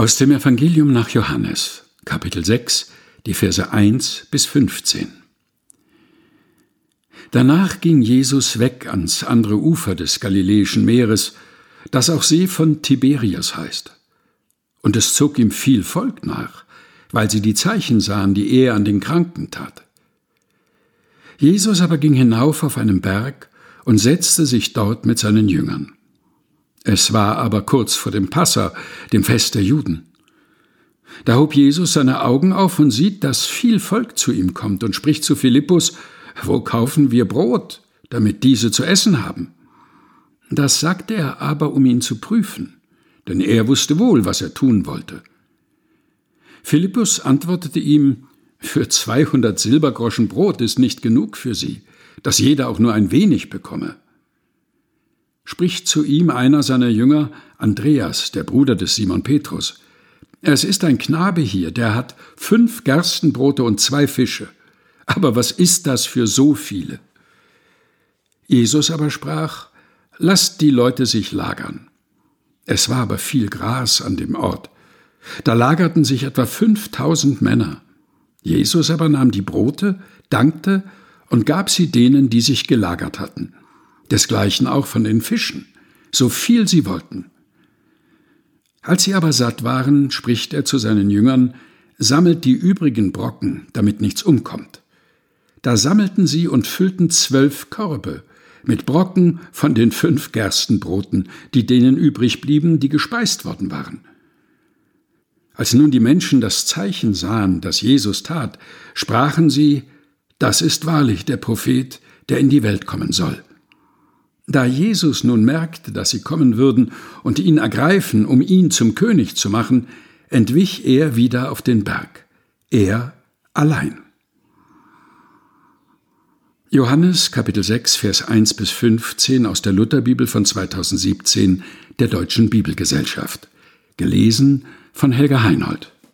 Aus dem Evangelium nach Johannes, Kapitel 6, die Verse 1 bis 15. Danach ging Jesus weg ans andere Ufer des Galiläischen Meeres, das auch See von Tiberias heißt. Und es zog ihm viel Volk nach, weil sie die Zeichen sahen, die er an den Kranken tat. Jesus aber ging hinauf auf einen Berg und setzte sich dort mit seinen Jüngern. Es war aber kurz vor dem Passa, dem Fest der Juden. Da hob Jesus seine Augen auf und sieht, dass viel Volk zu ihm kommt und spricht zu Philippus, wo kaufen wir Brot, damit diese zu essen haben? Das sagte er aber, um ihn zu prüfen, denn er wusste wohl, was er tun wollte. Philippus antwortete ihm, für zweihundert Silbergroschen Brot ist nicht genug für sie, dass jeder auch nur ein wenig bekomme. Spricht zu ihm einer seiner Jünger, Andreas, der Bruder des Simon Petrus. Es ist ein Knabe hier, der hat fünf Gerstenbrote und zwei Fische. Aber was ist das für so viele? Jesus aber sprach, Lasst die Leute sich lagern. Es war aber viel Gras an dem Ort. Da lagerten sich etwa fünftausend Männer. Jesus aber nahm die Brote, dankte und gab sie denen, die sich gelagert hatten. Desgleichen auch von den Fischen, so viel sie wollten. Als sie aber satt waren, spricht er zu seinen Jüngern, sammelt die übrigen Brocken, damit nichts umkommt. Da sammelten sie und füllten zwölf Körbe, mit Brocken von den fünf Gerstenbroten, die denen übrig blieben, die gespeist worden waren. Als nun die Menschen das Zeichen sahen, das Jesus tat, sprachen sie, das ist wahrlich der Prophet, der in die Welt kommen soll. Da Jesus nun merkte, dass sie kommen würden und ihn ergreifen, um ihn zum König zu machen, entwich er wieder auf den Berg, er allein. Johannes Kapitel 6 Vers 1 bis 15 aus der Lutherbibel von 2017 der Deutschen Bibelgesellschaft. Gelesen von Helga Heinold.